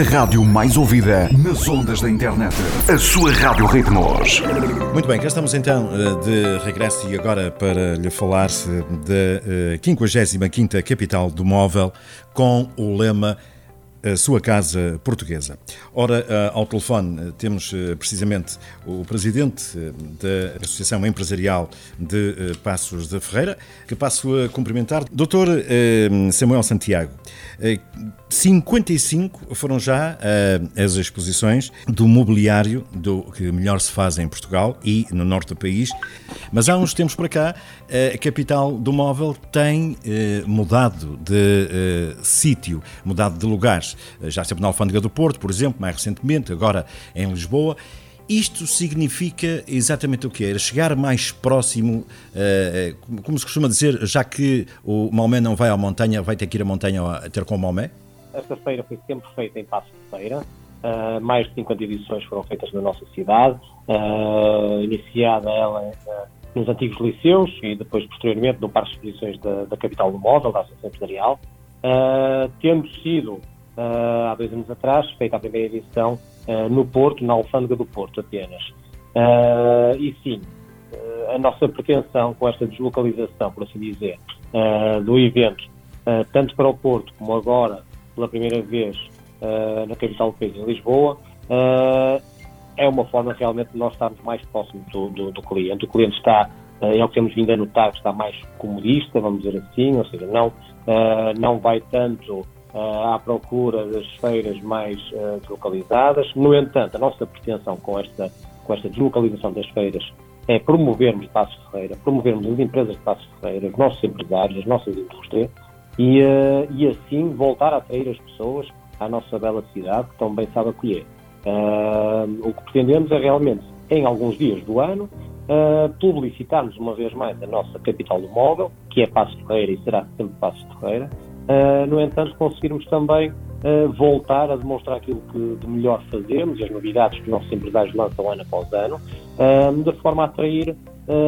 A rádio mais ouvida nas ondas da internet. A sua Rádio Ritmos. Muito bem, cá estamos então eh, de regresso e agora para lhe falar da 55 eh, capital do móvel com o lema a sua casa portuguesa. Ora, eh, ao telefone temos precisamente o presidente da Associação Empresarial de Passos de Ferreira, que passo a cumprimentar, Dr. Samuel Santiago. 55 foram já as exposições do mobiliário do que melhor se faz em Portugal e no norte do país, mas há uns tempos para cá a capital do móvel tem mudado de sítio, mudado de lugares. Já esteve na Alfândega do Porto, por exemplo, mais recentemente, agora em Lisboa. Isto significa exatamente o que é? Chegar mais próximo, como se costuma dizer, já que o Maomé não vai à montanha, vai ter que ir à montanha ter com o Maomé? Esta feira foi sempre feita em Passo de Feira. Uh, mais de 50 edições foram feitas na nossa cidade, uh, iniciada ela uh, nos antigos liceus e depois, posteriormente, no Parque de Exposições da, da capital do móvel, da Associação Empresarial, tendo sido, há dois anos atrás, feita a primeira edição no Porto, na Alfândega do Porto apenas. e sim, a nossa pretensão com esta deslocalização, por assim dizer, do evento, tanto para o Porto como agora pela primeira vez na capital do país, em Lisboa, é uma forma realmente de nós estarmos mais próximos do, do, do cliente. O cliente está, é o que temos vindo a notar, está mais comodista, vamos dizer assim, ou seja, não, não vai tanto à procura das feiras mais deslocalizadas. No entanto, a nossa pretensão com esta, com esta deslocalização das feiras é promovermos Passos Ferreira, promovermos as empresas de Passos Ferreira, os nossos empresários, as nossas indústrias, e, uh, e assim voltar a atrair as pessoas à nossa bela cidade, que tão bem sabe acolher. Uh, o que pretendemos é realmente, em alguns dias do ano, publicitarmos uma vez mais a nossa capital do móvel, que é Passo Ferreira e será sempre Passo Ferreira. Uh, no entanto, conseguirmos também voltar a demonstrar aquilo que de melhor fazemos e as novidades que os nossos empresários lançam ano após ano, de forma a atrair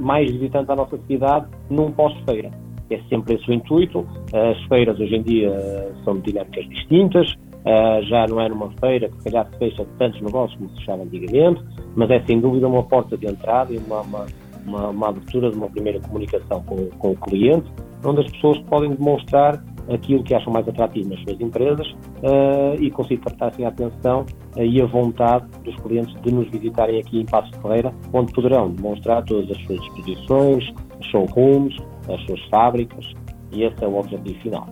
mais visitantes à nossa cidade num pós-feira é sempre esse o intuito. As feiras hoje em dia são dinâmicas distintas, Uh, já não é numa feira que se calhar se fecha tantos negócios como se fechava antigamente, mas é sem dúvida uma porta de entrada e uma, uma, uma, uma abertura de uma primeira comunicação com, com, o cliente, onde as pessoas podem demonstrar aquilo que acham mais atrativo nas suas empresas uh, e conseguir captar assim, a atenção uh, e a vontade dos clientes de nos visitarem aqui em Passo Ferreira, onde poderão demonstrar todas as suas exposições, showrooms, as suas fábricas, e esse é o objetivo final.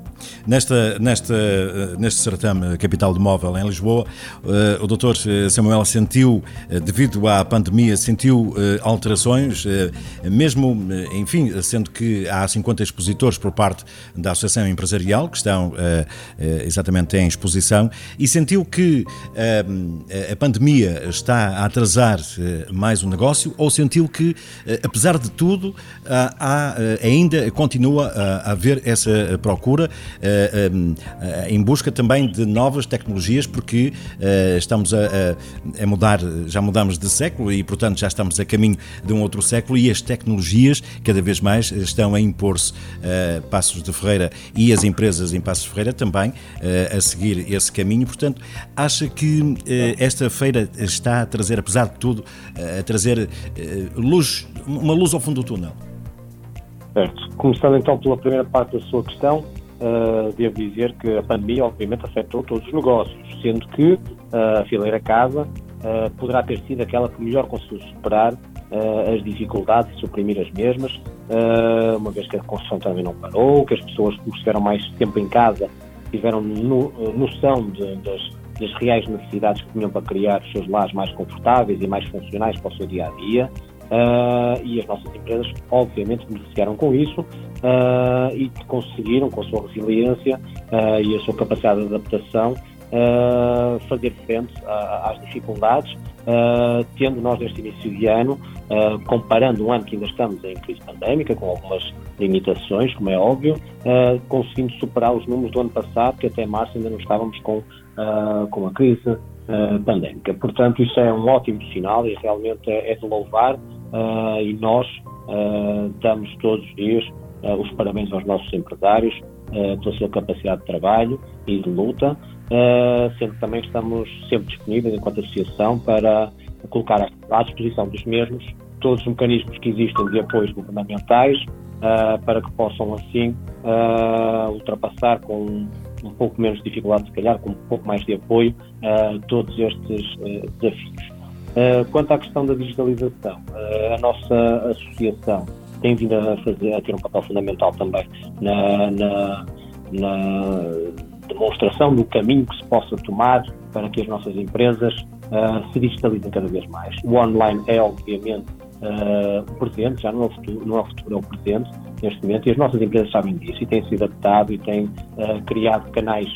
Nesta, nesta, eh, neste certame Capital do Móvel em Lisboa, eh, o doutor eh, Samuel sentiu, devido à pandemia, sentiu alterações, mesmo, enfim, sendo que há 50 expositores por parte da Associação Empresarial que estão exatamente em exposição, e sentiu que a pandemia está a atrasar mais o negócio, ou sentiu que, apesar de tudo, há, ainda continua a haver essa procura eh, eh, em busca também de novas tecnologias, porque eh, estamos a, a, mudar, já mudamos de século e, portanto, já estamos a caminho de um outro século e as tecnologias cada vez mais estão a impor-se. Passos de Ferreira e as empresas em Passos de Ferreira também a seguir esse caminho. Portanto, acha que esta feira está a trazer, apesar de tudo, a trazer luz, uma luz ao fundo do túnel? Certo. Começando então pela primeira parte da sua questão, uh, devo dizer que a pandemia, obviamente, afetou todos os negócios, sendo que uh, a fileira casa uh, poderá ter sido aquela que melhor conseguiu superar as dificuldades e suprimir as mesmas, uma vez que a construção também não parou, que as pessoas que estiveram mais tempo em casa tiveram no, noção de, das, das reais necessidades que tinham para criar os seus lares mais confortáveis e mais funcionais para o seu dia a dia. E as nossas empresas, obviamente, beneficiaram com isso uh, e conseguiram, com a sua resiliência uh, e a sua capacidade de adaptação, fazer frente às dificuldades, tendo nós neste início de ano, comparando um ano que ainda estamos em crise pandémica, com algumas limitações, como é óbvio, conseguindo superar os números do ano passado, que até março ainda não estávamos com, com a crise pandémica. Portanto, isso é um ótimo sinal e realmente é, é de louvar uh, e nós uh, damos todos os dias uh, os parabéns aos nossos empresários pela sua capacidade de trabalho e de luta sendo que também estamos sempre disponíveis, enquanto associação, para colocar à disposição dos mesmos todos os mecanismos que existem de apoios governamentais para que possam, assim, ultrapassar com um pouco menos de dificuldade, se calhar, com um pouco mais de apoio, todos estes desafios. quanto à questão da digitalização, a nossa associação tem vindo a, fazer, a ter um papel fundamental também na, na, na demonstração do caminho que se possa tomar para que as nossas empresas uh, se digitalizem cada vez mais. O online é, obviamente, uh, o presente, já não é o futuro, não é o futuro, é o presente neste momento, e as nossas empresas sabem disso e têm se adaptado e têm uh, criado canais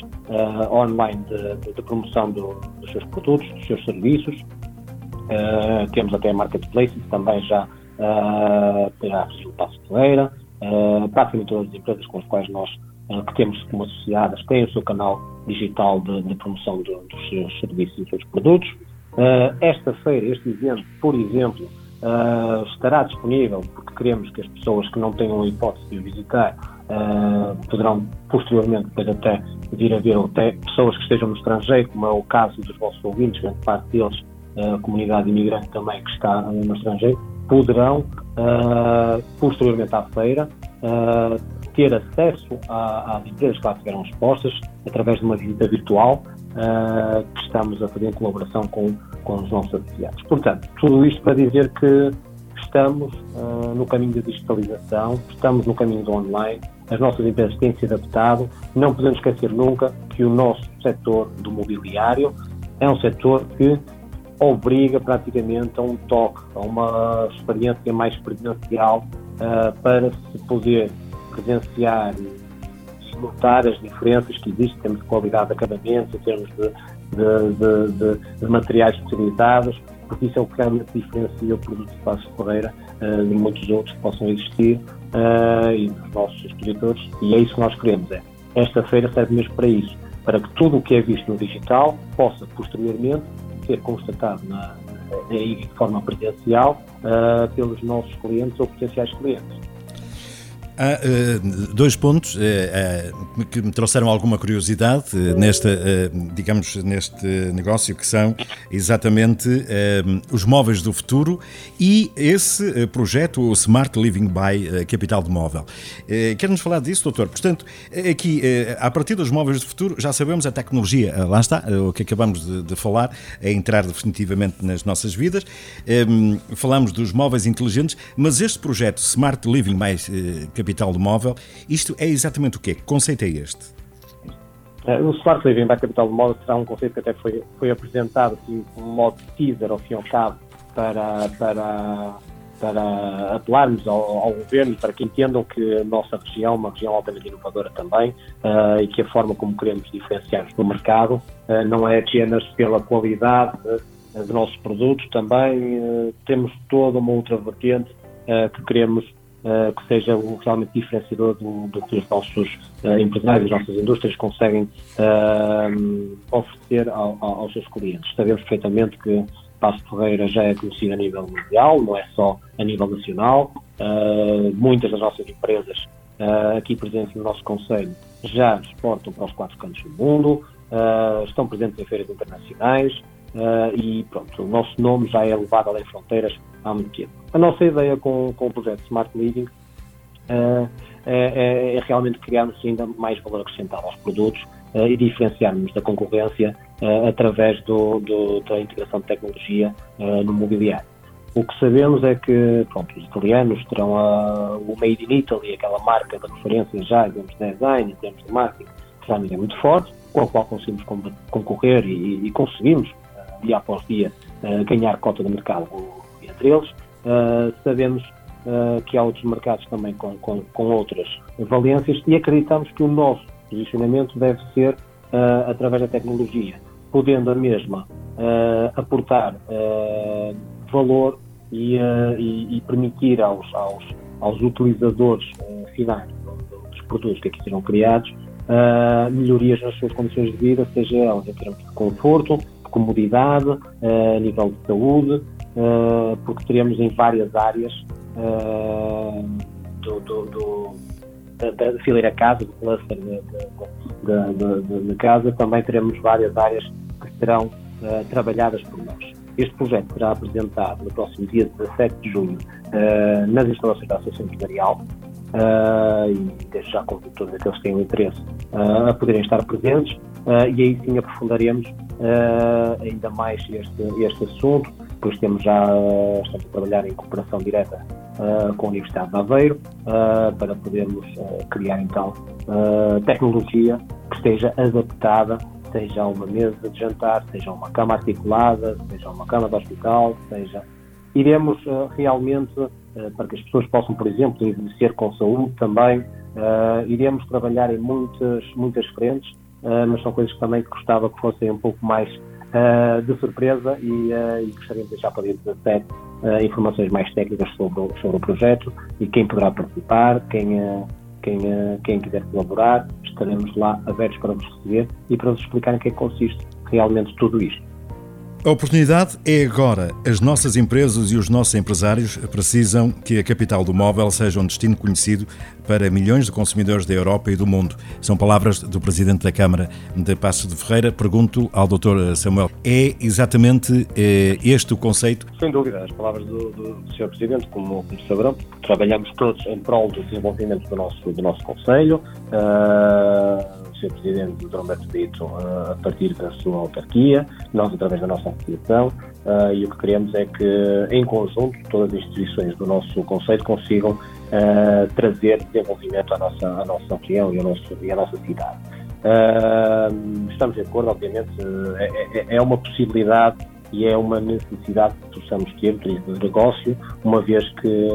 online de, de, de promoção do, dos seus produtos, dos seus serviços. temos até marketplaces também já uh, a Brasil Passo Ferreira, uh, praticamente todas as empresas com as quais nós uh, que temos como associadas têm o seu canal digital de, de promoção do, dos seus serviços e dos seus produtos. Esta feira, este evento, por exemplo, estará disponível porque queremos que as pessoas que não tenham a hipótese de o visitar poderão posteriormente depois até vir a ver até pessoas que estejam no estrangeiro, como é o caso dos vossos ouvintes, grande parte deles, a comunidade imigrante também que está no estrangeiro, poderão, uh, posteriormente à feira, uh, ter acesso às empresas que lá estiveram expostas através de uma visita virtual uh, que estamos a fazer em colaboração com, com os nossos associados. Portanto, tudo isto para dizer que estamos no caminho da digitalização, estamos no caminho do online, as nossas empresas têm se adaptado, não podemos esquecer nunca que o nosso setor do mobiliário é um setor que obriga praticamente a um toque, a uma experiência mais presencial uh, para se poder presenciar e notar as diferenças que existem em termos de qualidade de acabamento, em termos de, de, de, de materiais especializados, porque isso é o que realmente diferencia o produto de Passos Ferreira uh, de muitos outros que possam existir uh, e dos nossos expositores, e é isso que nós queremos. É. Esta feira serve mesmo para isso, para que tudo o que é visto no digital possa posteriormente ser constatado na, de forma presencial uh, pelos nossos clientes ou potenciais clientes. Há uh, dois pontos uh, uh, que me trouxeram alguma curiosidade nesta, digamos, neste negócio, que são exatamente os móveis do futuro e esse projeto, o Smart Living by Capital de Móvel. Quer-nos falar disso, doutor? Portanto, aqui, a partir dos móveis do futuro, já sabemos a tecnologia, lá está, o que acabamos de, de falar, é entrar definitivamente nas nossas vidas. Falamos dos móveis inteligentes, mas este projeto, Smart Living by Capital capital de móvel. Isto é exatamente o quê? Que conceito é este? Uh, o Smart Living da Capital de Móvel será um conceito que até foi, foi apresentado assim, como um modo teaser, ao fim e ao cabo, para, para, para apelarmos ao, ao, governo para que entendam que a nossa região é uma região altamente inovadora também uh, e que a forma como queremos diferenciar-nos no mercado uh, não é apenas pela qualidade dos nossos produtos, também temos toda uma outra vertente que queremos uh, que seja o realmente diferenciador do, do que os nossos uh, empresários, as nossas indústrias conseguem uh, oferecer ao, ao, aos seus clientes. Sabemos perfeitamente que Passo Ferreira já é conhecido a nível mundial, não é só a nível nacional. muitas das nossas empresas aqui presentes no nosso Conselho já exportam para os quatro cantos do mundo, estão presentes em feiras internacionais, Uh, e pronto, o nosso nome já é levado além fronteiras há muito tempo. A nossa ideia com, com o projeto Smart Living uh, é, é, realmente criarmos ainda mais valor acrescentado aos produtos uh, e diferenciarmos da concorrência através do, do, da integração de tecnologia no mobiliário. O que sabemos é que pronto, os italianos terão a, o Made in Italy, aquela marca de referência já em termos de design, em termos de marketing, que realmente é muito forte, com a qual conseguimos concorrer e, e conseguimos dia após dia, uh, ganhar cota de mercado entre eles. Uh, sabemos uh, que há outros mercados também com, com, com, outras valências e acreditamos que o nosso posicionamento deve ser através da tecnologia, podendo a mesma aportar valor e, e, e, permitir aos, aos, aos utilizadores finais dos produtos que aqui serão criados melhorias nas suas condições de vida, seja elas em termos de conforto, comodidade, uh, a nível de saúde, uh, porque teremos em várias áreas uh, do, do, do, da, da fileira casa, do cluster de, casa, também teremos várias áreas que serão uh, trabalhadas por nós. Este projeto será apresentado no próximo dia 17 de junho uh, nas instalações da Associação Empresarial uh, e desde já convido todos aqueles que têm interesse a poderem estar presentes e aí sim aprofundaremos ainda mais este, este assunto, pois temos já, estamos a trabalhar em cooperação direta uh, com a Universidade de Aveiro uh, para podermos uh, criar então tecnologia que esteja adaptada, seja uma mesa de jantar, seja uma cama articulada, seja uma cama de hospital, seja. Iremos realmente, para que as pessoas possam, por exemplo, envelhecer com saúde também, iremos trabalhar em muitas, muitas frentes, mas são coisas que também gostava que fossem um pouco mais de surpresa e, e gostaríamos de deixar para dia 17 uh, informações mais técnicas sobre, o, sobre o projeto e quem poderá participar, quem, uh, quem, uh, quem quiser colaborar, estaremos lá abertos para vos receber e para vos explicar em que é consiste realmente tudo isto. A oportunidade é agora. As nossas empresas e os nossos empresários precisam que a capital do móvel seja um destino conhecido para milhões de consumidores da Europa e do mundo. São palavras do Presidente da Câmara de Passos de Ferreira. Pergunto ao Dr. Samuel, é exatamente eh, este o conceito? Sem dúvida, as palavras do, do Sr. Presidente, como, como saberão, trabalhamos todos em prol do desenvolvimento do nosso, do nosso Conselho. Uh Sr. Presidente Dr. Humberto Brito uh, a partir da sua autarquia, nós através da nossa associação, uh, e o que queremos é que, em conjunto, todas as instituições do nosso Conselho consigam uh, trazer desenvolvimento à nossa, à nossa região e, ao nosso, e à nossa cidade. estamos de acordo, obviamente, é, é, é uma possibilidade e é uma necessidade que possamos ter, turismo de negócio, uma vez que,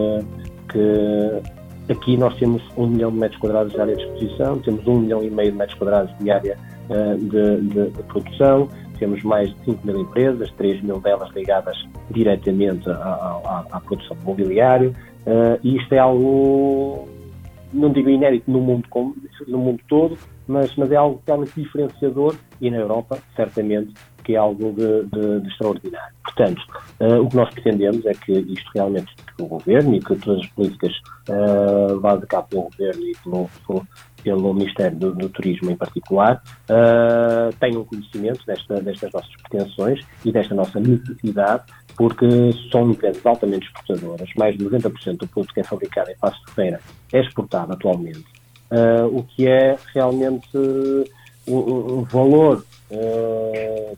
que Aqui nós temos um milhão de metros quadrados de área de exposição, temos um milhão e meio de metros quadrados de área uh, de, de, de, produção, temos mais de 5 mil empresas, 3 mil delas ligadas diretamente à, à, à produção de mobiliário, uh, e isto é algo, não digo inédito no mundo, no mundo todo, mas, mas é algo realmente diferenciador e na Europa, certamente, que é algo de, de extraordinário. Portanto, uh, o que nós pretendemos é que isto realmente que o Governo e que todas as políticas uh, vá de cá pelo Governo e pelo, pelo, pelo Ministério do, do, Turismo em particular, uh, tenham conhecimento desta, destas nossas pretensões e desta nossa necessidade, porque são empresas altamente exportadoras, mais de 90% do produto que é fabricado em Passo de Feira é exportado atualmente, uh, o que é realmente um valor uh,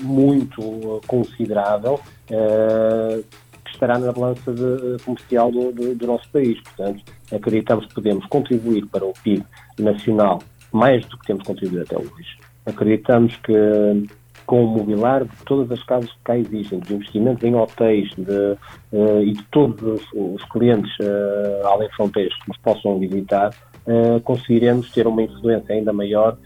muito considerável uh, que estará na balança de, comercial do, do, do, nosso país. Portanto, acreditamos que podemos contribuir para o PIB nacional mais do que temos contribuído até hoje. Acreditamos que com o mobiliário de todas as casas que cá existem, dos investimentos em hotéis de, uh, e de todos os, clientes uh, além fronteiras que nos possam visitar, uh, conseguiremos ter uma influência ainda maior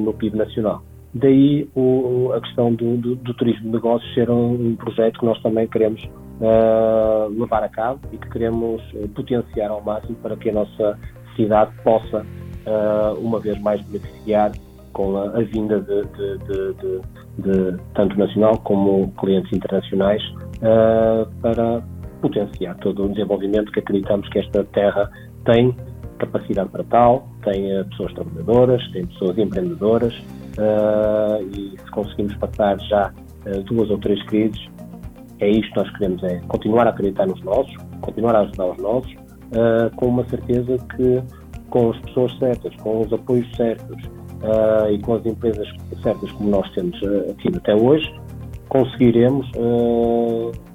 no PIB nacional. Daí o, a questão do, do, do, turismo de negócios ser um, um, projeto que nós também queremos uh, levar a cabo e que queremos uh, potenciar ao máximo para que a nossa cidade possa, uh, uma vez mais, beneficiar com a, a vinda de, de, de, de, tanto nacional como clientes internacionais para potenciar todo o desenvolvimento que acreditamos que esta terra tem capacidade para tal, tem pessoas trabalhadoras, tem pessoas empreendedoras, uh, e se conseguimos passar já uh, duas ou três crises, é isto que nós queremos, é continuar a acreditar nos nossos, continuar a ajudar os nossos, uh, com uma certeza que com as pessoas certas, com os apoios certos e com as empresas certas como nós temos tido até hoje, conseguiremos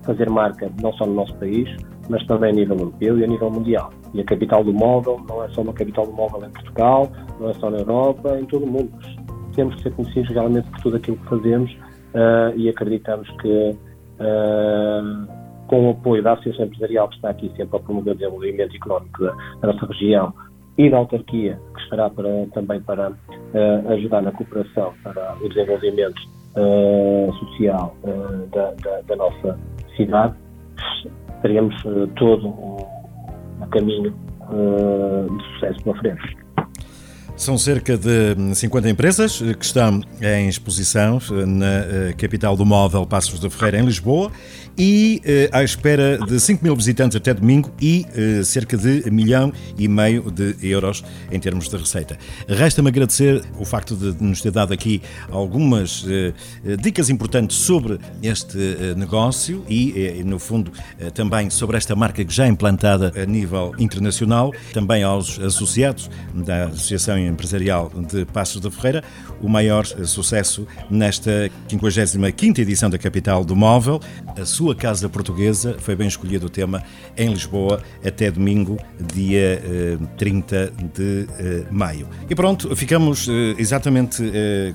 fazer marca não só no nosso país, mas também a nível europeu e a nível mundial. E a capital do móvel não é só uma capital do móvel em Portugal, não é só na Europa, em todo o mundo temos que ser conhecidos realmente por tudo aquilo que fazemos uh, e acreditamos que uh, com o apoio da Associação Empresarial que está aqui sempre a promover o desenvolvimento económico da, da nossa região e da autarquia que estará para, também para uh, ajudar na cooperação para o desenvolvimento social da, da, da, nossa cidade, teremos todo o, o caminho de sucesso pela frente. São cerca de 50 empresas que estão em exposição na capital do móvel Passos de Ferreira, em Lisboa, e eh, à espera de 5 mil visitantes até domingo e eh, cerca de milhão e meio de euros em termos de receita. Resta-me agradecer o facto de nos ter dado aqui algumas eh, dicas importantes sobre este negócio e, no fundo, também sobre esta marca que já é implantada a nível internacional, também aos associados da Associação Empresarial de Passos da Ferreira, o maior sucesso nesta 55ª edição da Capital do Móvel, a sua casa portuguesa, foi bem escolhido o tema, em Lisboa, até domingo, dia 30 eh, de eh, maio. E pronto, ficamos eh, exatamente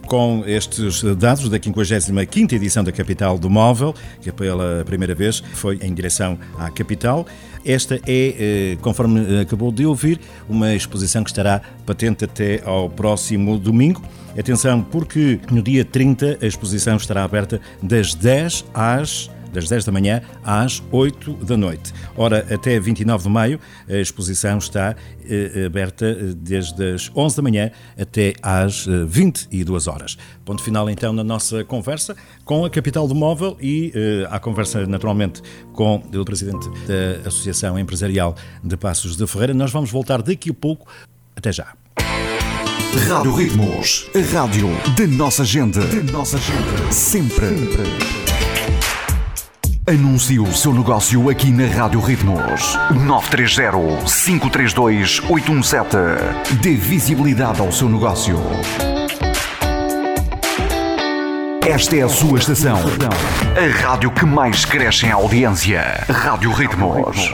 com estes dados da 55ª edição da Capital do Móvel, que pela primeira vez foi em direção à capital. Esta é, conforme acabou de ouvir, uma exposição que estará patente até ao próximo domingo. Atenção, porque no dia 30 a exposição estará aberta das 10 às das 10 da manhã às 8 da noite. Ora, até 29 de maio, a exposição está eh, aberta eh, desde as 11 da manhã até às 22 eh, horas. Ponto final, então, na nossa conversa com a Capital do Móvel e eh, à conversa, naturalmente, com o Presidente da Associação Empresarial de Passos de Ferreira. Nós vamos voltar daqui a pouco. Até já. Rádio Ritmos, a rádio da nossa gente. Da nossa gente. Sempre. Anuncie o seu negócio aqui na Rádio Ritmos. 930-532-817. Dê visibilidade ao seu negócio. Esta é a sua estação. A rádio que mais cresce em audiência. Rádio Ritmos.